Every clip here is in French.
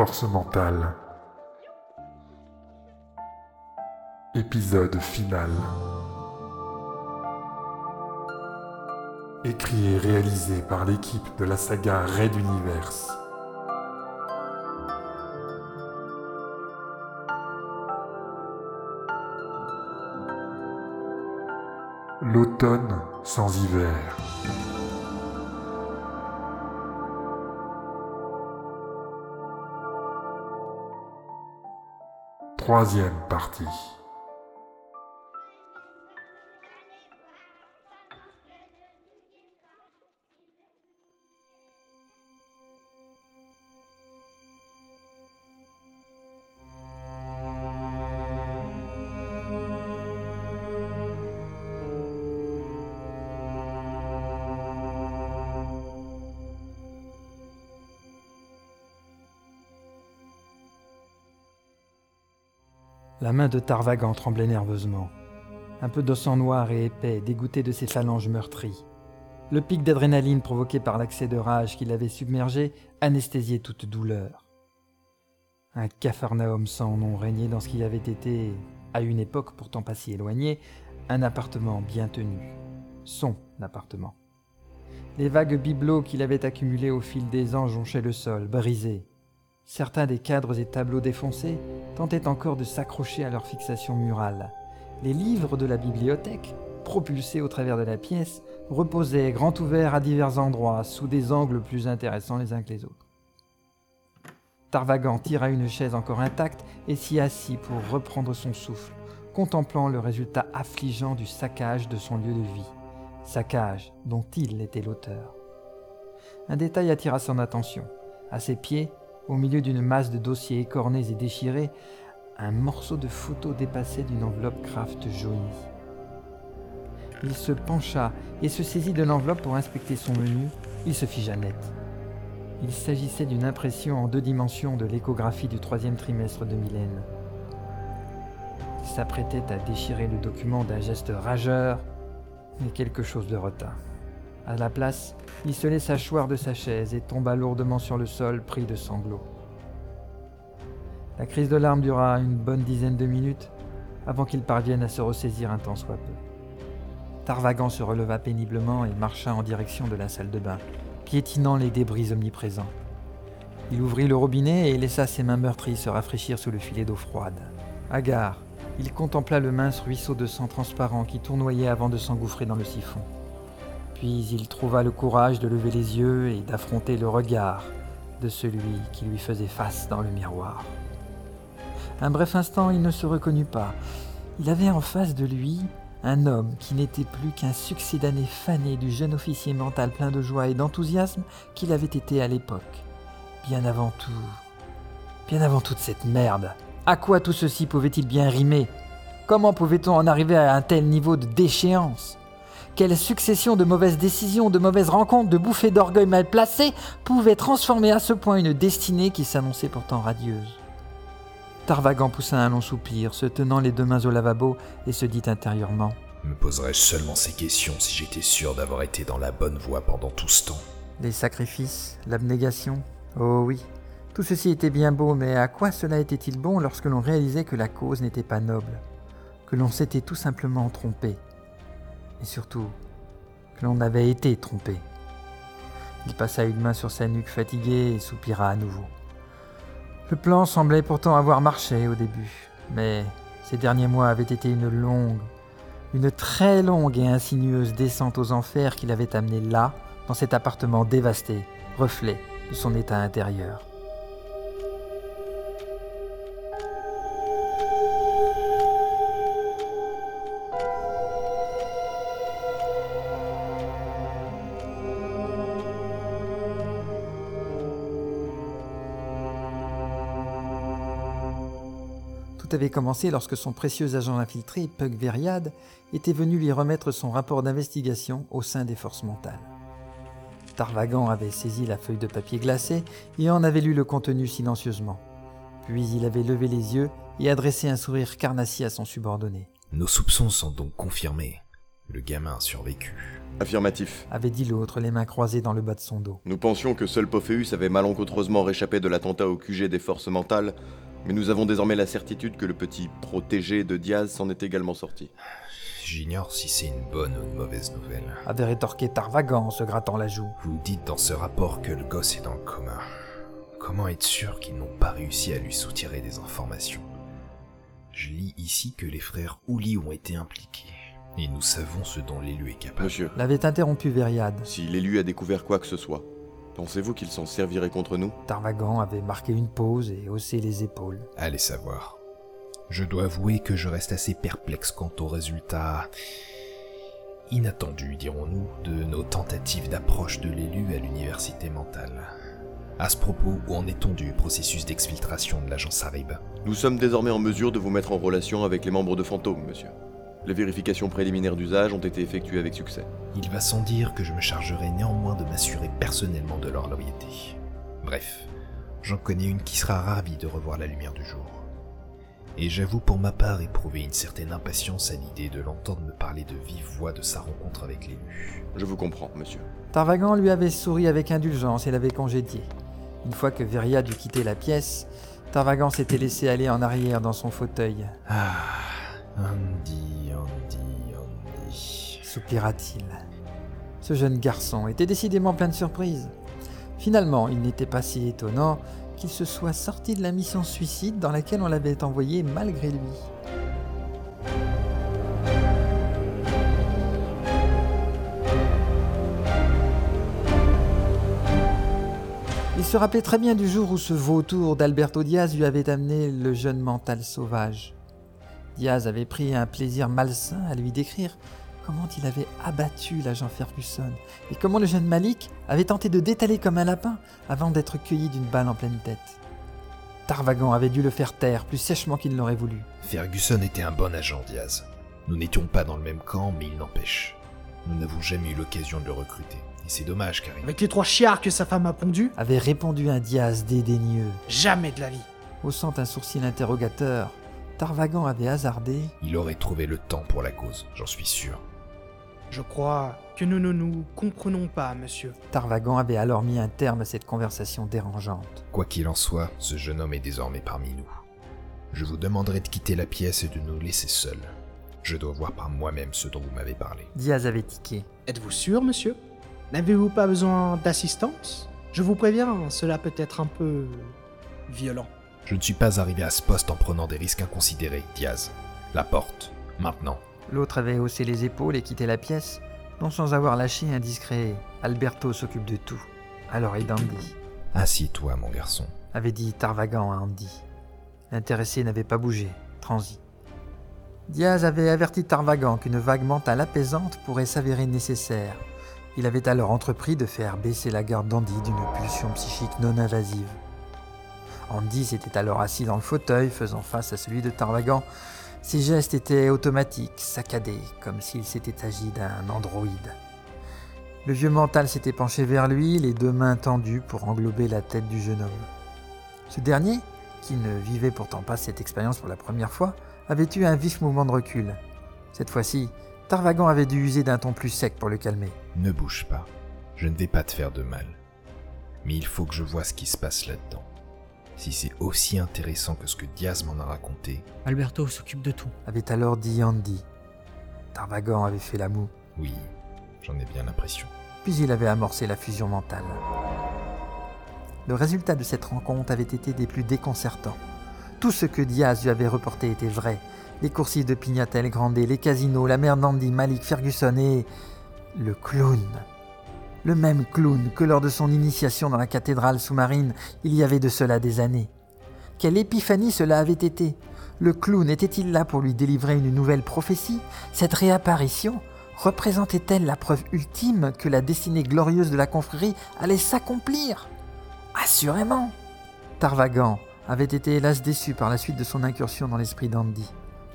Force mentale. Épisode final. Écrit et réalisé par l'équipe de la saga Red Universe. L'automne sans hiver. Troisième partie. La main de Tarvagan tremblait nerveusement. Un peu de sang noir et épais dégoûtait de ses phalanges meurtries. Le pic d'adrénaline provoqué par l'accès de rage qui l'avait submergé anesthésiait toute douleur. Un capharnaüm sans nom régnait dans ce qui avait été, à une époque pourtant pas si éloignée, un appartement bien tenu. Son appartement. Les vagues bibelots qu'il avait accumulés au fil des ans jonchaient le sol, brisés. Certains des cadres et tableaux défoncés tentaient encore de s'accrocher à leur fixation murale. Les livres de la bibliothèque, propulsés au travers de la pièce, reposaient grand ouverts à divers endroits, sous des angles plus intéressants les uns que les autres. Tarvagan tira une chaise encore intacte et s'y assit pour reprendre son souffle, contemplant le résultat affligeant du saccage de son lieu de vie. Saccage dont il était l'auteur. Un détail attira son attention. À ses pieds, au milieu d'une masse de dossiers écornés et déchirés, un morceau de photo dépassait d'une enveloppe craft jaunie. Il se pencha et se saisit de l'enveloppe pour inspecter son menu. Il se figea net. Il s'agissait d'une impression en deux dimensions de l'échographie du troisième trimestre de Mylène. Il s'apprêtait à déchirer le document d'un geste rageur, mais quelque chose de retint. À la place, il se laissa choir de sa chaise et tomba lourdement sur le sol, pris de sanglots. La crise de larmes dura une bonne dizaine de minutes avant qu'il parvienne à se ressaisir un temps soit peu. Tarvagan se releva péniblement et marcha en direction de la salle de bain, piétinant les débris omniprésents. Il ouvrit le robinet et laissa ses mains meurtries se rafraîchir sous le filet d'eau froide. Hagard, il contempla le mince ruisseau de sang transparent qui tournoyait avant de s'engouffrer dans le siphon. Puis il trouva le courage de lever les yeux et d'affronter le regard de celui qui lui faisait face dans le miroir. Un bref instant, il ne se reconnut pas. Il avait en face de lui un homme qui n'était plus qu'un succédané fané du jeune officier mental plein de joie et d'enthousiasme qu'il avait été à l'époque. Bien avant tout. Bien avant toute cette merde. À quoi tout ceci pouvait-il bien rimer? Comment pouvait-on en arriver à un tel niveau de déchéance? Quelle succession de mauvaises décisions, de mauvaises rencontres, de bouffées d'orgueil mal placées pouvaient transformer à ce point une destinée qui s'annonçait pourtant radieuse. Tarvagan poussa un long soupir, se tenant les deux mains au lavabo, et se dit intérieurement. Me poserais-je seulement ces questions si j'étais sûr d'avoir été dans la bonne voie pendant tout ce temps? Les sacrifices, l'abnégation? Oh oui, tout ceci était bien beau, mais à quoi cela était-il bon lorsque l'on réalisait que la cause n'était pas noble, que l'on s'était tout simplement trompé? Et surtout que l'on avait été trompé. Il passa une main sur sa nuque fatiguée et soupira à nouveau. Le plan semblait pourtant avoir marché au début, mais ces derniers mois avaient été une longue, une très longue et insinueuse descente aux enfers qui l'avait amené là, dans cet appartement dévasté, reflet de son état intérieur. Avait commencé lorsque son précieux agent infiltré, Pug Veriad, était venu lui remettre son rapport d'investigation au sein des forces mentales. Tarvagan avait saisi la feuille de papier glacé et en avait lu le contenu silencieusement. Puis il avait levé les yeux et adressé un sourire carnassier à son subordonné. Nos soupçons sont donc confirmés. Le gamin a survécu. Affirmatif. avait dit l'autre, les mains croisées dans le bas de son dos. Nous pensions que seul Pophéus avait malencontreusement réchappé de l'attentat au QG des forces mentales, mais nous avons désormais la certitude que le petit protégé de Diaz s'en est également sorti. J'ignore si c'est une bonne ou une mauvaise nouvelle. avait rétorqué Tarvagan en se grattant la joue. Vous dites dans ce rapport que le gosse est dans le coma. Comment être sûr qu'ils n'ont pas réussi à lui soutirer des informations? Je lis ici que les frères Ouli ont été impliqués. Et nous savons ce dont l'élu est capable. Monsieur, L'avait interrompu Veriad. si l'élu a découvert quoi que ce soit, pensez-vous qu'il s'en servirait contre nous Tarvagan avait marqué une pause et haussé les épaules. Allez savoir. Je dois avouer que je reste assez perplexe quant aux résultats inattendus, dirons-nous, de nos tentatives d'approche de l'élu à l'université mentale. À ce propos, où en est-on du processus d'exfiltration de l'agence Harib Nous sommes désormais en mesure de vous mettre en relation avec les membres de Fantôme, monsieur. Les vérifications préliminaires d'usage ont été effectuées avec succès. Il va sans dire que je me chargerai néanmoins de m'assurer personnellement de leur loyauté. Bref, j'en connais une qui sera ravie de revoir la lumière du jour. Et j'avoue pour ma part éprouver une certaine impatience à l'idée de l'entendre me parler de vive voix de sa rencontre avec l'élu. Je vous comprends, monsieur. Tarvagan lui avait souri avec indulgence et l'avait congédié. Une fois que Veriad eut quitté la pièce, Tarvagan s'était laissé aller en arrière dans son fauteuil. Ah, Andy, Soupira-t-il. Ce jeune garçon était décidément plein de surprises. Finalement, il n'était pas si étonnant qu'il se soit sorti de la mission suicide dans laquelle on l'avait envoyé malgré lui. Il se rappelait très bien du jour où ce vautour d'Alberto Diaz lui avait amené le jeune mental sauvage. Diaz avait pris un plaisir malsain à lui décrire comment il avait abattu l'agent Ferguson et comment le jeune Malik avait tenté de détaler comme un lapin avant d'être cueilli d'une balle en pleine tête. Tarvagan avait dû le faire taire plus sèchement qu'il n'aurait voulu. Ferguson était un bon agent, Diaz. Nous n'étions pas dans le même camp, mais il n'empêche. Nous n'avons jamais eu l'occasion de le recruter. Et c'est dommage, car il Avec les trois chiards que sa femme a pondus, Avait répondu un Diaz dédaigneux. jamais de la vie. Haussant un sourcil interrogateur, Tarvagan avait hasardé Il aurait trouvé le temps pour la cause, j'en suis sûr. Je crois que nous ne nous comprenons pas, monsieur. Tarvagan avait alors mis un terme à cette conversation dérangeante. Quoi qu'il en soit, ce jeune homme est désormais parmi nous. Je vous demanderai de quitter la pièce et de nous laisser seuls. Je dois voir par moi-même ce dont vous m'avez parlé. Diaz avait tiqué. Êtes-vous sûr, monsieur? N'avez-vous pas besoin d'assistance? Je vous préviens, cela peut être un peu violent. Je ne suis pas arrivé à ce poste en prenant des risques inconsidérés, Diaz. La porte, maintenant. L'autre avait haussé les épaules et quitté la pièce, non sans avoir lâché un discret Alberto s'occupe de tout. Alors et Dandy, Assieds-toi, mon garçon. avait dit Tarvagan à Andy. L'intéressé n'avait pas bougé, transi. Diaz avait averti Tarvagan qu'une vague mentale apaisante pourrait s'avérer nécessaire. Il avait alors entrepris de faire baisser la garde d'Andy d'une pulsion psychique non invasive. Andy s'était alors assis dans le fauteuil, faisant face à celui de Tarvagan. Ses gestes étaient automatiques, saccadés, comme s'il s'était agi d'un androïde. Le vieux mental s'était penché vers lui, les deux mains tendues pour englober la tête du jeune homme. Ce dernier, qui ne vivait pourtant pas cette expérience pour la première fois, avait eu un vif mouvement de recul. Cette fois-ci, Tarvagan avait dû user d'un ton plus sec pour le calmer. Ne bouge pas. Je ne vais pas te faire de mal. Mais il faut que je vois ce qui se passe là-dedans. Si c'est aussi intéressant que ce que Diaz m'en a raconté, Alberto s'occupe de tout. Avait alors dit Andy. Tarvagan avait fait la moue, oui, j'en ai bien l'impression. puis il avait amorcé la fusion mentale. Le résultat de cette rencontre avait été des plus déconcertants. Tout ce que Diaz lui avait reporté était vrai. Les coursives de Pignatel Grandet, les casinos, la mère d'Andy, Malik Ferguson et... le clown. Le même clown que lors de son initiation dans la cathédrale sous-marine il y avait de cela des années. Quelle épiphanie cela avait été Le clown était-il là pour lui délivrer une nouvelle prophétie? Cette réapparition représentait-elle la preuve ultime que la destinée glorieuse de la confrérie allait s'accomplir? Assurément Tarvagan avait été hélas déçu par la suite de son incursion dans l'esprit d'Andy.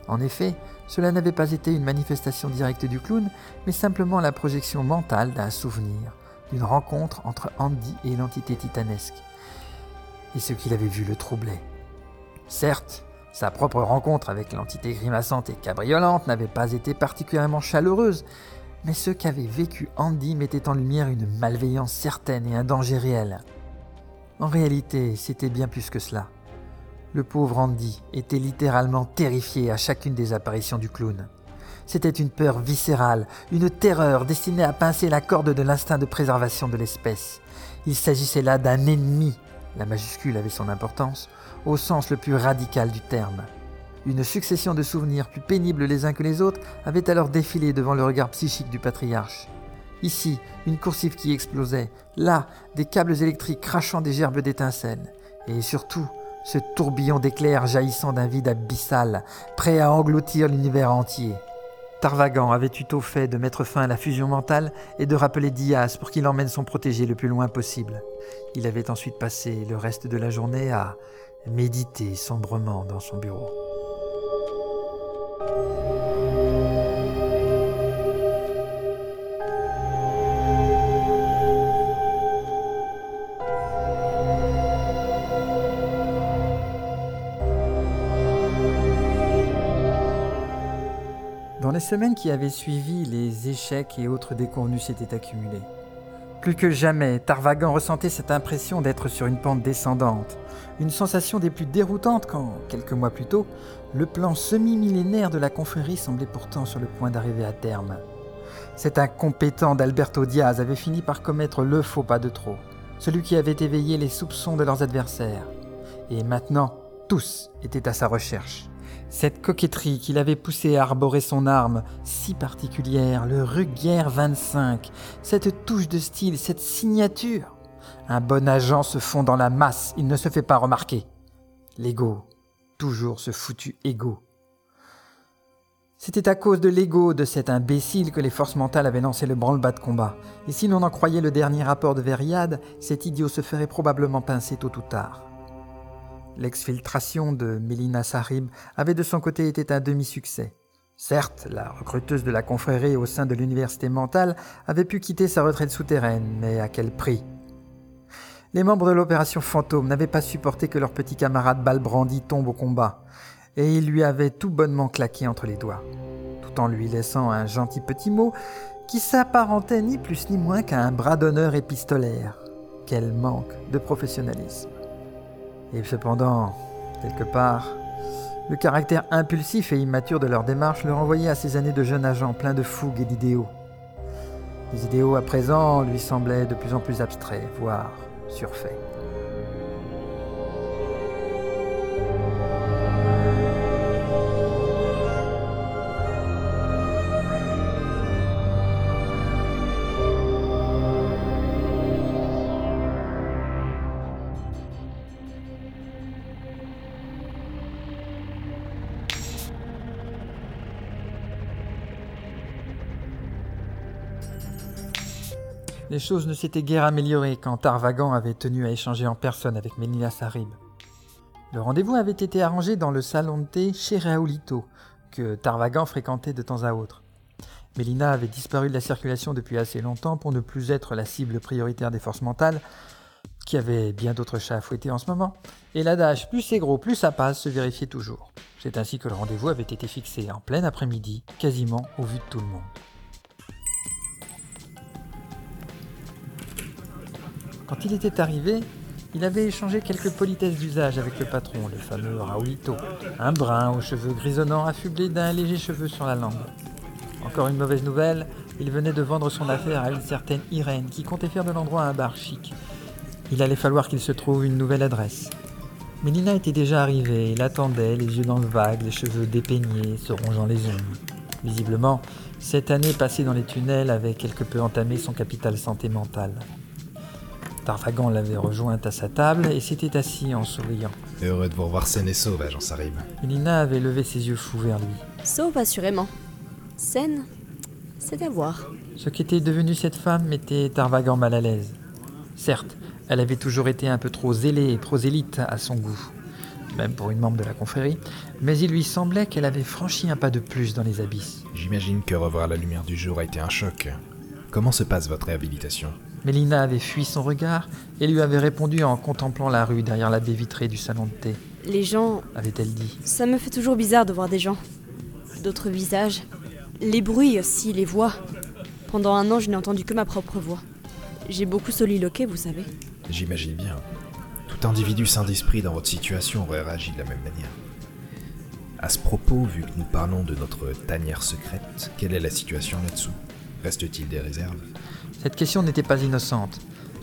En effet, cela n'avait pas été une manifestation directe du clown, mais simplement la projection mentale d'un souvenir, d'une rencontre entre Andy et l'entité titanesque. Et ce qu'il avait vu le troublait. Certes, Sa propre rencontre avec l'entité grimaçante et cabriolante n'avait pas été particulièrement chaleureuse, mais ce qu'avait vécu Andy mettait en lumière une malveillance certaine et un danger réel. En réalité, c'était bien plus que cela. Le pauvre Andy était littéralement terrifié à chacune des apparitions du clown. C'était une peur viscérale, une terreur destinée à pincer la corde de l'instinct de préservation de l'espèce. Il s'agissait là d'un ennemi, la majuscule avait son importance, au sens le plus radical du terme. Une succession de souvenirs plus pénibles les uns que les autres avait alors défilé devant le regard psychique du patriarche. Ici, une coursive qui explosait, là, des câbles électriques crachant des gerbes d'étincelles, et surtout, ce tourbillon d'éclairs jaillissant d'un vide abyssal, prêt à engloutir l'univers entier. Tarvagan avait eu fait de mettre fin à la fusion mentale et de rappeler Diaz pour qu'il emmène son protégé le plus loin possible. Il avait ensuite passé le reste de la journée à méditer sombrement dans son bureau. Les semaines qui avaient suivi, les échecs et autres déconvenus s'étaient accumulés. Plus que jamais, Tarvagan ressentait cette impression d'être sur une pente descendante, une sensation des plus déroutantes quand, quelques mois plus tôt, le plan semi-millénaire de la confrérie semblait pourtant sur le point d'arriver à terme. Cet incompétent d'Alberto Diaz avait fini par commettre le faux pas de trop, celui qui avait éveillé les soupçons de leurs adversaires. Et maintenant, tous étaient à sa recherche. Cette coquetterie qui l'avait poussé à arborer son arme si particulière, le Ruguière 25, cette touche de style, cette signature. Un bon agent se fond dans la masse, il ne se fait pas remarquer. L'ego, toujours ce foutu ego. C'était à cause de l'ego de cet imbécile que les forces mentales avaient lancé le branle-bas de combat. Et si l'on en croyait le dernier rapport de Veriade, cet idiot se ferait probablement pincer tôt ou tard. L'exfiltration de Mélina Sarib avait de son côté été un demi-succès. Certes, la recruteuse de la confrérie au sein de l'université mentale avait pu quitter sa retraite souterraine, mais à quel prix? Les membres de l'opération Fantôme n'avaient pas supporté que leur petit camarade Balbrandi tombe au combat, et ils lui avaient tout bonnement claqué entre les doigts, tout en lui laissant un gentil petit mot qui s'apparentait ni plus ni moins qu'à un bras d'honneur épistolaire. Quel manque de professionnalisme. Et cependant, quelque part, le caractère impulsif et immature de leur démarche le renvoyait à ces années de jeune agent plein de fougue et d'idéaux. Les idéaux à présent lui semblaient de plus en plus abstraits, voire surfaits. Les choses ne s'étaient guère améliorées quand Tarvagan avait tenu à échanger en personne avec Mélina Sarib. Le rendez-vous avait été arrangé dans le salon de thé chez Raoulito, que Tarvagan fréquentait de temps à autre. Mélina avait disparu de la circulation depuis assez longtemps pour ne plus être la cible prioritaire des forces mentales, qui avaient bien d'autres chats à fouetter en ce moment, et l'adage plus c'est gros, plus ça passe se vérifiait toujours. C'est ainsi que le rendez-vous avait été fixé en plein après-midi, quasiment au vu de tout le monde. Quand il était arrivé, il avait échangé quelques politesses d'usage avec le patron, le fameux Raoulito, un brun aux cheveux grisonnants affublé d'un léger cheveu sur la langue. Encore une mauvaise nouvelle, il venait de vendre son affaire à une certaine Irène qui comptait faire de l'endroit un bar chic. Il allait falloir qu'il se trouve une nouvelle adresse. Mélina était déjà arrivée, il attendait, les yeux dans le vague, les cheveux dépeignés, se rongeant les ongles. Visiblement, cette année passée dans les tunnels avait quelque peu entamé son capital santé mentale. Tarvagan l'avait rejointe à sa table et s'était assis en souriant. Heureux de vous revoir saine et sauve, agent Sarib. Mélina avait levé ses yeux fous vers lui. Sauf assurément. Scène, c'est à voir. Ce qu'était devenue cette femme mettait Tarvagan mal à l'aise. Certes, elle avait toujours été un peu trop zélée et prosélyte à son goût, même pour une membre de la confrérie, mais il lui semblait qu'elle avait franchi un pas de plus dans les abysses. J'imagine que revoir la lumière du jour a été un choc. Comment se passe votre réhabilitation? Mélina avait fui son regard et lui avait répondu en contemplant la rue derrière la baie vitrée du salon de thé. Les gens, avait-elle dit. ça me fait toujours bizarre de voir des gens. D'autres visages. Les bruits aussi, les voix. Pendant un an, je n'ai entendu que ma propre voix. J'ai beaucoup soliloqué, vous savez. J'imagine bien. Tout individu sain d'esprit dans votre situation aurait réagi de la même manière. À ce propos, vu que nous parlons de notre tanière secrète, quelle est la situation là-dessous? Reste-t-il des réserves? Cette question n'était pas innocente.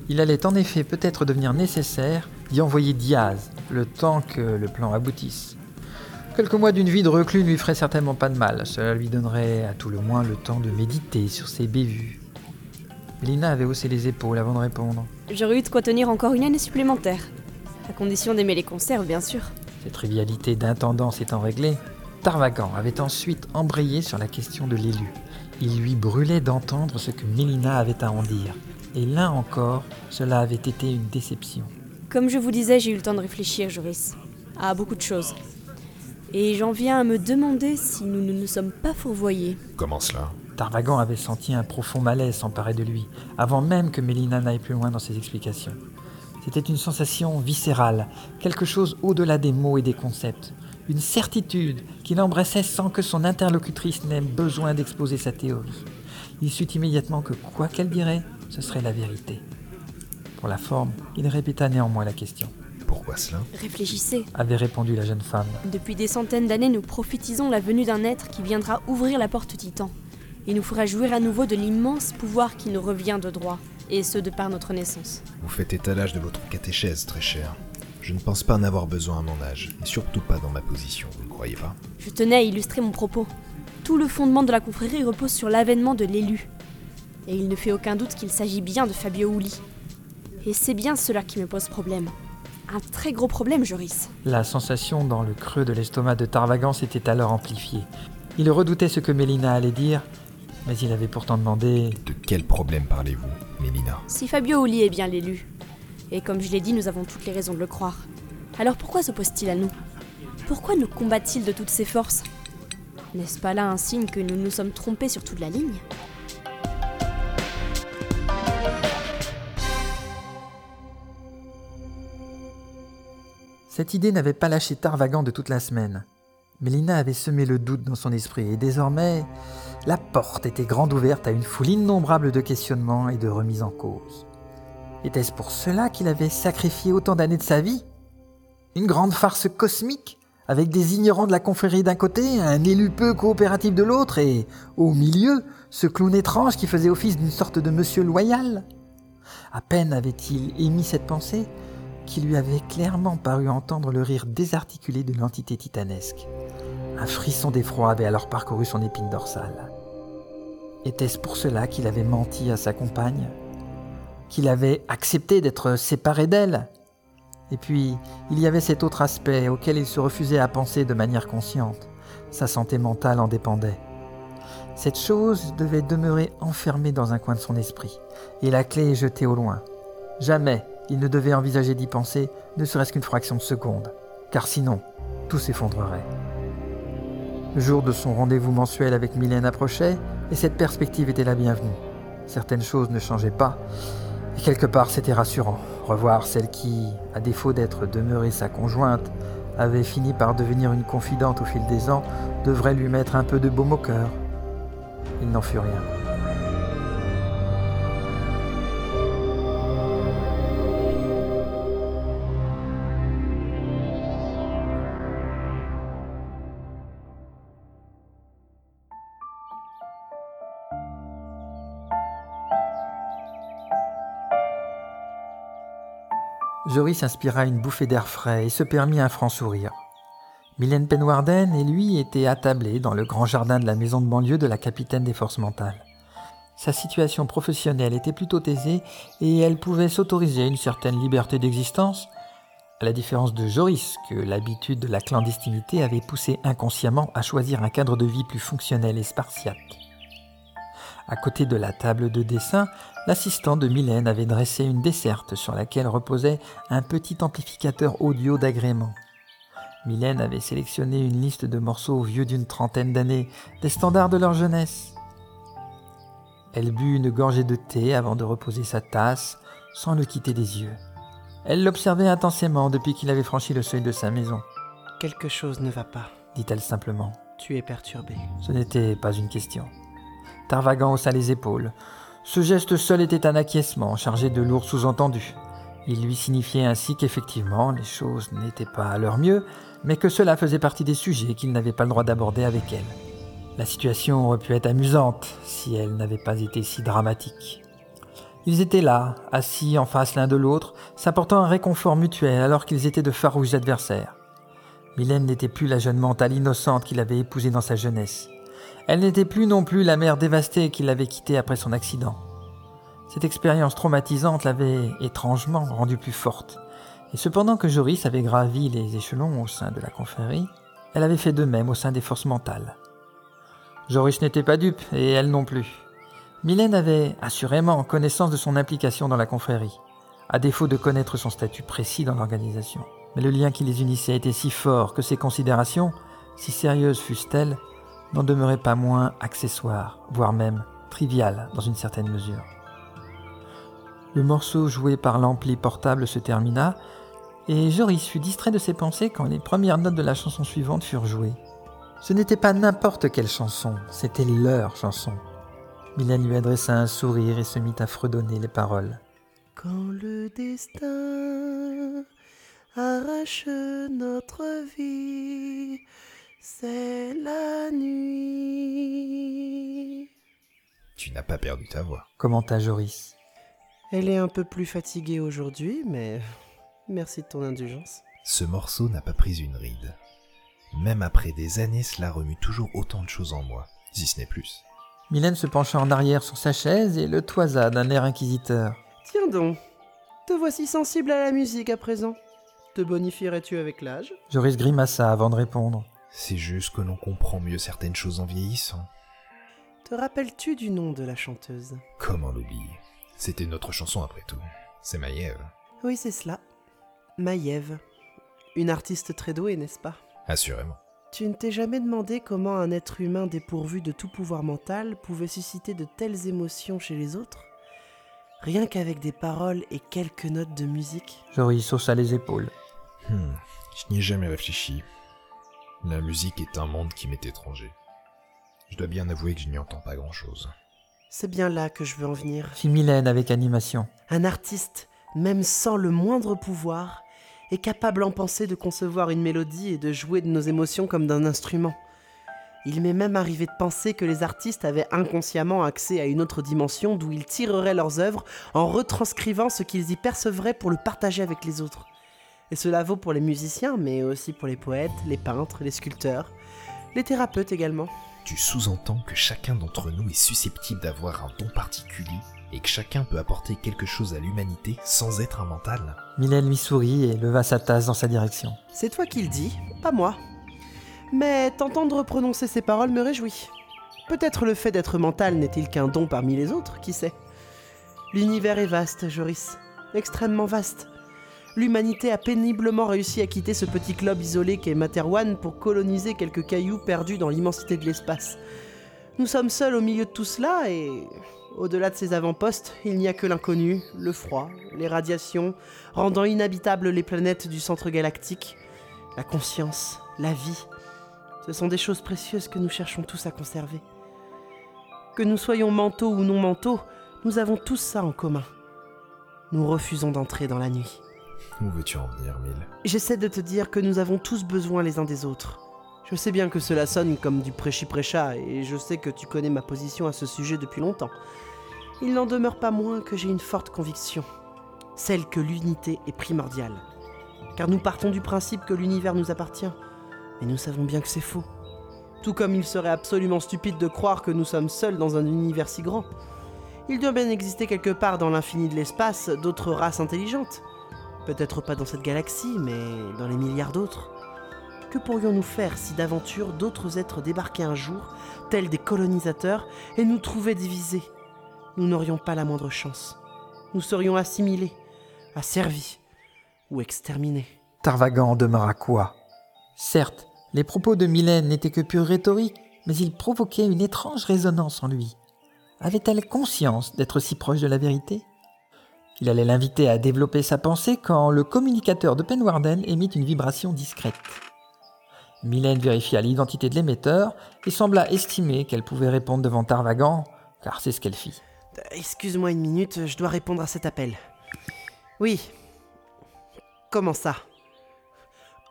Il allait en effet peut-être devenir nécessaire d'y envoyer Diaz, le temps que le plan aboutisse. Quelques mois d'une vie de reclus ne lui ferait certainement pas de mal. Cela lui donnerait à tout le moins le temps de méditer sur ses bévues. Lina avait haussé les épaules avant de répondre. J'aurais eu de quoi tenir encore une année supplémentaire. À condition d'aimer les conserves, bien sûr. Cette trivialité d'intendance étant réglée, Tarvagan avait ensuite embrayé sur la question de l'élu. Il lui brûlait d'entendre ce que Mélina avait à en dire. Et là encore, cela avait été une déception. Comme je vous disais, j'ai eu le temps de réfléchir, Joris, à beaucoup de choses. Et j'en viens à me demander si nous ne nous sommes pas fourvoyés. Comment cela? Tarvagan avait senti un profond malaise s'emparer de lui, avant même que Mélina n'aille plus loin dans ses explications. C'était une sensation viscérale, quelque chose au-delà des mots et des concepts, une certitude qui l'embrassait sans que son interlocutrice n'ait besoin d'exposer sa théorie. Il sut immédiatement que quoi qu'elle dirait, ce serait la vérité. Pour la forme, il répéta néanmoins la question. Pourquoi cela? Réfléchissez. Avait répondu la jeune femme. Depuis des centaines d'années, nous prophétisons la venue d'un être qui viendra ouvrir la porte titan et nous fera jouir à nouveau de l'immense pouvoir qui nous revient de droit, et ce de par notre naissance. Vous faites étalage de votre catéchèse, très cher. Je ne pense pas en avoir besoin à mon âge, et surtout pas dans ma position, vous ne croyez pas? Je tenais à illustrer mon propos. Tout le fondement de la confrérie repose sur l'avènement de l'élu. Et il ne fait aucun doute qu'il s'agit bien de Fabio Uli. Et c'est bien cela qui me pose problème. Un très gros problème, Joris. La sensation dans le creux de l'estomac de Tarvagan s'était alors amplifiée. Il redoutait ce que Mélina allait dire, mais il avait pourtant demandé De quel problème parlez-vous, Mélina? Si Fabio Uli est bien l'élu, et comme je l'ai dit, nous avons toutes les raisons de le croire, alors pourquoi s'oppose-t-il à nous? Pourquoi nous combat-il de toutes ses forces? N'est-ce pas là un signe que nous nous sommes trompés sur toute la ligne? Cette idée n'avait pas lâché Tarvagan de toute la semaine. Mélina avait semé le doute dans son esprit et désormais, la porte était grande ouverte à une foule innombrable de questionnements et de remises en cause. Était-ce pour cela qu'il avait sacrifié autant d'années de sa vie? Une grande farce cosmique avec des ignorants de la confrérie d'un côté, un élu peu coopératif de l'autre, et au milieu, ce clown étrange qui faisait office d'une sorte de monsieur loyal? À peine avait-il émis cette pensée qu'il lui avait clairement paru entendre le rire désarticulé de l'entité titanesque. Un frisson d'effroi avait alors parcouru son épine dorsale. Était-ce pour cela qu'il avait menti à sa compagne? Qu'il avait accepté d'être séparé d'elle Et puis, il y avait cet autre aspect auquel il se refusait à penser de manière consciente. Sa santé mentale en dépendait. Cette chose devait demeurer enfermée dans un coin de son esprit, et la clé jetée au loin. Jamais il ne devait envisager d'y penser, ne serait-ce qu'une fraction de seconde, car sinon, tout s'effondrerait. Le jour de son rendez-vous mensuel avec Mylène approchait, et cette perspective était la bienvenue. Certaines choses ne changeaient pas, et quelque part c'était rassurant. Revoir celle qui, à défaut d'être demeurée sa conjointe, avait fini par devenir une confidente au fil des ans, devrait lui mettre un peu de baume au cœur. Il n'en fut rien. Joris inspira une bouffée d'air frais et se permit un franc sourire. Mylène Penwarden et lui étaient attablés dans le grand jardin de la maison de banlieue de la capitaine des forces mentales. Sa situation professionnelle était plutôt aisée et elle pouvait s'autoriser une certaine liberté d'existence, à la différence de Joris, que l'habitude de la clandestinité avait poussé inconsciemment à choisir un cadre de vie plus fonctionnel et spartiate. À côté de la table de dessin, l'assistant de Mylène avait dressé une desserte sur laquelle reposait un petit amplificateur audio d'agrément. Mylène avait sélectionné une liste de morceaux vieux d'une trentaine d'années, des standards de leur jeunesse. Elle but une gorgée de thé avant de reposer sa tasse, sans le quitter des yeux. Elle l'observait intensément depuis qu'il avait franchi le seuil de sa maison, Quelque chose ne va pas. dit-elle simplement. Tu es perturbé. Ce n'était pas une question. Tarvagan haussa les épaules. Ce geste seul était un acquiescement chargé de lourds sous-entendus. Il lui signifiait ainsi qu'effectivement les choses n'étaient pas à leur mieux, mais que cela faisait partie des sujets qu'il n'avait pas le droit d'aborder avec elle. La situation aurait pu être amusante si elle n'avait pas été si dramatique. Ils étaient là, assis en face l'un de l'autre, s'apportant un réconfort mutuel alors qu'ils étaient de farouches adversaires. Mylène n'était plus la jeune mentale innocente qu'il avait épousée dans sa jeunesse. Elle n'était plus non plus la mère dévastée qu'il avait quittée après son accident. Cette expérience traumatisante l'avait étrangement rendue plus forte. Et cependant que Joris avait gravi les échelons au sein de la confrérie, elle avait fait de même au sein des forces mentales. Joris n'était pas dupe, et elle non plus. Mylène avait assurément connaissance de son implication dans la confrérie, à défaut de connaître son statut précis dans l'organisation. Mais le lien qui les unissait était si fort que ces considérations, si sérieuses fussent-elles, n'en demeuraient pas moins accessoires, voire même triviales dans une certaine mesure. Le morceau joué par l'ampli portable se termina, et Joris fut distrait de ses pensées quand les premières notes de la chanson suivante furent jouées. Ce n'était pas n'importe quelle chanson, c'était leur chanson. Mylène lui adressa un sourire et se mit à fredonner les paroles. Quand le destin arrache notre vie, c'est la nuit. Tu n'as pas perdu ta voix. Commenta Joris? Elle est un peu plus fatiguée aujourd'hui, mais merci de ton indulgence. Ce morceau n'a pas pris une ride. Même après des années, cela remue toujours autant de choses en moi, si ce n'est plus. Mylène se pencha en arrière sur sa chaise et le toisa d'un air inquisiteur. Tiens donc, te voici sensible à la musique à présent. Te bonifierais-tu avec l'âge? Joris grimaça avant de répondre. C'est juste que l'on comprend mieux certaines choses en vieillissant. Te rappelles-tu du nom de la chanteuse? Comment l'oublier? C'était notre chanson après tout. C'est Maïev. Oui, c'est cela. Maïev. Une artiste très douée, n'est-ce pas? Assurément. Tu ne t'es jamais demandé comment un être humain dépourvu de tout pouvoir mental pouvait susciter de telles émotions chez les autres? Rien qu'avec des paroles et quelques notes de musique? Joris haussa les épaules. Hmm, je n'y ai jamais réfléchi. La musique est un monde qui m'est étranger. Je dois bien avouer que je n'y entends pas grand-chose. C'est bien là que je veux en venir. Fit Mylène avec animation. Un artiste, même sans le moindre pouvoir, est capable en pensée de concevoir une mélodie et de jouer de nos émotions comme d'un instrument. Il m'est même arrivé de penser que les artistes avaient inconsciemment accès à une autre dimension d'où ils tireraient leurs œuvres en retranscrivant ce qu'ils y percevraient pour le partager avec les autres. Et cela vaut pour les musiciens, mais aussi pour les poètes, les peintres, les sculpteurs, les thérapeutes également. Tu sous-entends que chacun d'entre nous est susceptible d'avoir un don particulier et que chacun peut apporter quelque chose à l'humanité sans être un mental Mylène lui sourit et leva sa tasse dans sa direction. C'est toi qui le dis, pas moi. Mais t'entendre prononcer ces paroles me réjouit. Peut-être le fait d'être mental n'est-il qu'un don parmi les autres, qui sait? L'univers est vaste, Joris. Extrêmement vaste. L'humanité a péniblement réussi à quitter ce petit globe isolé qu'est Materwan pour coloniser quelques cailloux perdus dans l'immensité de l'espace. Nous sommes seuls au milieu de tout cela et, au-delà de ces avant-postes, il n'y a que l'inconnu, le froid, les radiations, rendant inhabitables les planètes du centre galactique, la conscience, la vie. Ce sont des choses précieuses que nous cherchons tous à conserver. Que nous soyons mentaux ou non mentaux, nous avons tous ça en commun. Nous refusons d'entrer dans la nuit. Où veux-tu en venir, Mille J'essaie de te dire que nous avons tous besoin les uns des autres. Je sais bien que cela sonne comme du prêchi-prêcha, et je sais que tu connais ma position à ce sujet depuis longtemps. Il n'en demeure pas moins que j'ai une forte conviction, celle que l'unité est primordiale. Car nous partons du principe que l'univers nous appartient, mais nous savons bien que c'est faux. Tout comme il serait absolument stupide de croire que nous sommes seuls dans un univers si grand. Il doit bien exister quelque part dans l'infini de l'espace d'autres races intelligentes. Peut-être pas dans cette galaxie, mais dans les milliards d'autres. Que pourrions-nous faire si d'aventure d'autres êtres débarquaient un jour, tels des colonisateurs, et nous trouvaient divisés? Nous n'aurions pas la moindre chance. Nous serions assimilés, asservis ou exterminés. Tarvagan demeura quoi? Certes, les propos de Mylène n'étaient que pure rhétorique, mais ils provoquaient une étrange résonance en lui. Avait-elle conscience d'être si proche de la vérité? Il allait l'inviter à développer sa pensée quand le communicateur de Penwarden émit une vibration discrète. Mylène vérifia l'identité de l'émetteur et sembla estimer qu'elle pouvait répondre devant Tarvagan, car c'est ce qu'elle fit. Euh, Excuse-moi une minute, je dois répondre à cet appel. Oui. Comment ça?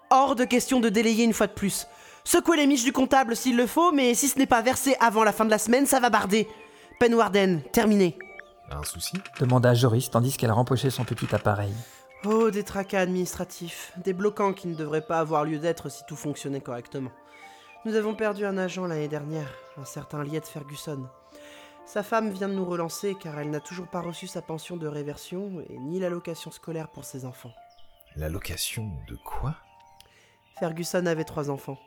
Hors de question de délayer une fois de plus. Secouez les miches du comptable s'il le faut, mais si ce n'est pas versé avant la fin de la semaine, ça va barder. Penwarden, terminé. Un souci demanda Joris tandis qu'elle rempochait son petit appareil. Oh, des tracas administratifs, des bloquants qui ne devraient pas avoir lieu d'être si tout fonctionnait correctement. Nous avons perdu un agent l'année dernière, un certain Liet Ferguson. Sa femme vient de nous relancer car elle n'a toujours pas reçu sa pension de réversion et ni l'allocation scolaire pour ses enfants. L'allocation de quoi? Ferguson avait trois enfants.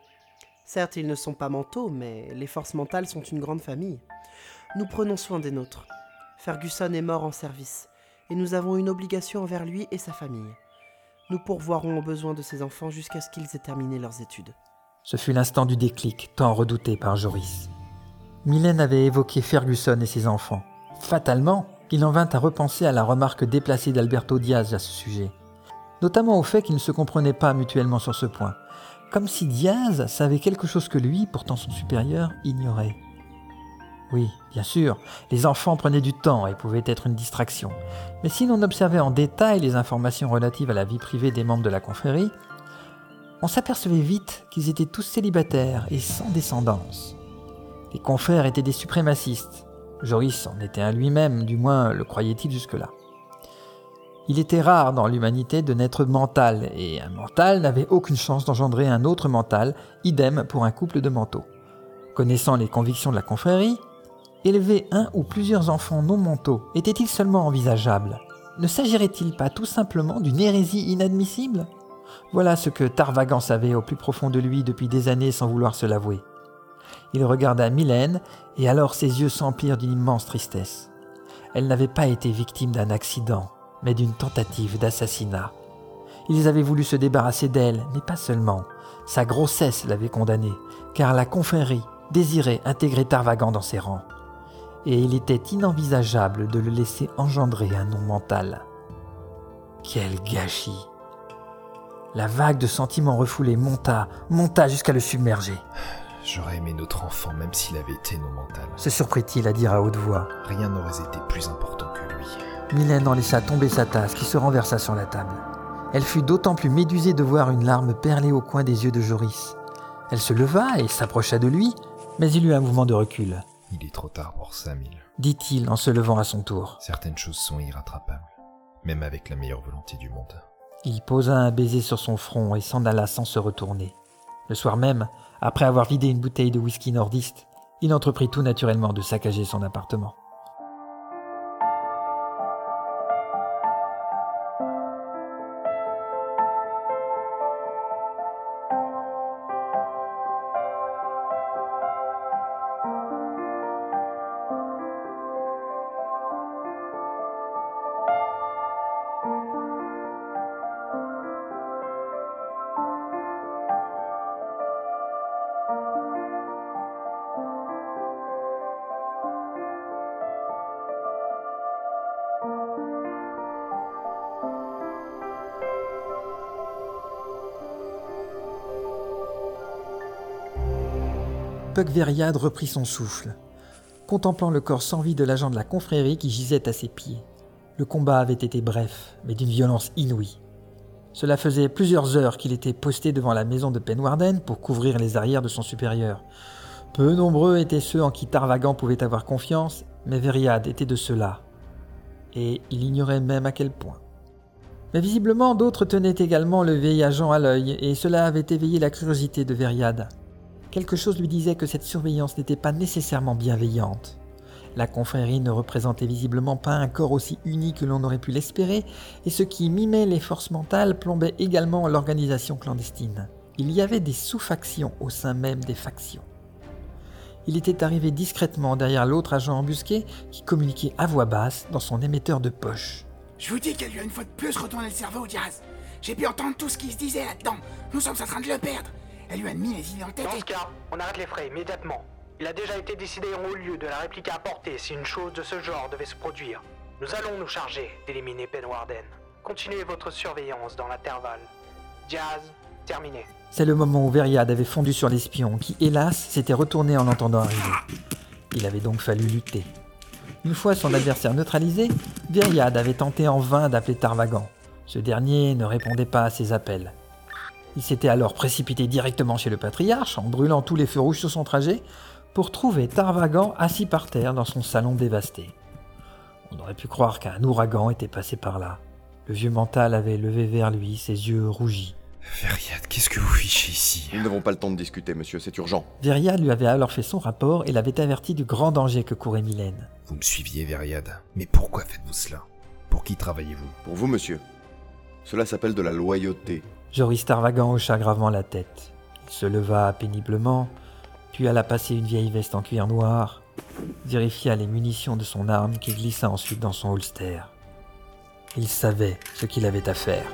Certes, ils ne sont pas mentaux, mais les forces mentales sont une grande famille. Nous prenons soin des nôtres. Ferguson est mort en service, et nous avons une obligation envers lui et sa famille. Nous pourvoirons aux besoins de ses enfants jusqu'à ce qu'ils aient terminé leurs études. Ce fut l'instant du déclic, tant redouté par Joris. Mylène avait évoqué Ferguson et ses enfants. Fatalement, il en vint à repenser à la remarque déplacée d'Alberto Diaz à ce sujet, notamment au fait qu'ils ne se comprenaient pas mutuellement sur ce point, comme si Diaz savait quelque chose que lui, pourtant son supérieur, ignorait. Oui, bien sûr, les enfants prenaient du temps et pouvaient être une distraction, mais si l'on observait en détail les informations relatives à la vie privée des membres de la confrérie, on s'apercevait vite qu'ils étaient tous célibataires et sans descendance. Les confrères étaient des suprémacistes. Joris en était un lui-même, du moins le croyait-il jusque-là. Il était rare dans l'humanité de naître mental, et un mental n'avait aucune chance d'engendrer un autre mental, idem pour un couple de mentaux. Connaissant les convictions de la confrérie, élever un ou plusieurs enfants non mentaux était-il seulement envisageable? Ne s'agirait-il pas tout simplement d'une hérésie inadmissible? Voilà ce que Tarvagan savait au plus profond de lui depuis des années sans vouloir se l'avouer. Il regarda Mylène, et alors ses yeux s'emplirent d'une immense tristesse. Elle n'avait pas été victime d'un accident, mais d'une tentative d'assassinat. Ils avaient voulu se débarrasser d'elle, mais pas seulement. Sa grossesse l'avait condamnée, car la confrérie désirait intégrer Tarvagan dans ses rangs. Et il était inenvisageable de le laisser engendrer un nom mental. Quel gâchis La vague de sentiments refoulés monta, monta jusqu'à le submerger. J'aurais aimé notre enfant même s'il avait été non mental. Se surprit-il à dire à haute voix. Rien n'aurait été plus important que lui. Mylène en laissa tomber sa tasse qui se renversa sur la table. Elle fut d'autant plus médusée de voir une larme perler au coin des yeux de Joris. Elle se leva et s'approcha de lui, mais il eut un mouvement de recul, Il est trop tard pour ça, Mille. dit-il en se levant à son tour. Certaines choses sont irrattrapables, même avec la meilleure volonté du monde. Il posa un baiser sur son front et s'en alla sans se retourner. Le soir même, après avoir vidé une bouteille de whisky nordiste, il entreprit tout naturellement de saccager son appartement. Veriad reprit son souffle, contemplant le corps sans vie de l'agent de la confrérie qui gisait à ses pieds. Le combat avait été bref, mais d'une violence inouïe. Cela faisait plusieurs heures qu'il était posté devant la maison de Penwarden pour couvrir les arrières de son supérieur. Peu nombreux étaient ceux en qui Tarvagan pouvait avoir confiance, mais Veriad était de ceux-là. Et il ignorait même à quel point. Mais visiblement, d'autres tenaient également le vieil agent à l'œil, et cela avait éveillé la curiosité de Veriad. Quelque chose lui disait que cette surveillance n'était pas nécessairement bienveillante. La confrérie ne représentait visiblement pas un corps aussi uni que l'on aurait pu l'espérer, et ce qui mimait les forces mentales plombait également l'organisation clandestine. Il y avait des sous-factions au sein même des factions. Il était arrivé discrètement derrière l'autre agent embusqué qui communiquait à voix basse dans son émetteur de poche. Je vous dis qu'elle lui a une fois de plus retourné le cerveau, Diaz. J'ai pu entendre tout ce qui se disait là-dedans. Nous sommes en train de le perdre. Elle lui a mis les idées en tête Dans ce cas, on arrête les frais immédiatement. Il a déjà été décidé en haut lieu de la réplique à apporter si une chose de ce genre devait se produire. Nous allons nous charger d'éliminer Penwarden. Continuez votre surveillance dans l'intervalle. Diaz, terminé. C'est le moment où Veriad avait fondu sur l'espion, qui, hélas, s'était retourné en l'entendant arriver. Il avait donc fallu lutter. Une fois son adversaire neutralisé, Veriad avait tenté en vain d'appeler Tarvagan. Ce dernier ne répondait pas à ses appels. Il s'était alors précipité directement chez le patriarche, en brûlant tous les feux rouges sur son trajet, pour trouver Tarvagan assis par terre dans son salon dévasté. On aurait pu croire qu'un ouragan était passé par là. Le vieux mental avait levé vers lui ses yeux rougis. Veriad, qu'est-ce que vous fichez ici? Nous n'avons pas le temps de discuter, monsieur, c'est urgent. Veriad lui avait alors fait son rapport et l'avait averti du grand danger que courait Mylène. Vous me suiviez, Veriad. Mais pourquoi faites-vous cela? Pour qui travaillez-vous? Pour vous, monsieur. Cela s'appelle de la loyauté. Joris Tarvagan hocha gravement la tête. Il se leva péniblement, puis alla passer une vieille veste en cuir noir, vérifia les munitions de son arme qui glissa ensuite dans son holster. Il savait ce qu'il avait à faire.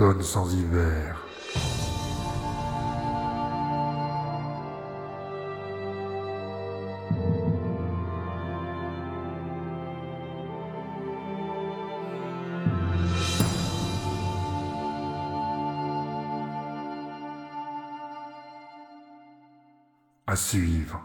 Sans hiver. À suivre.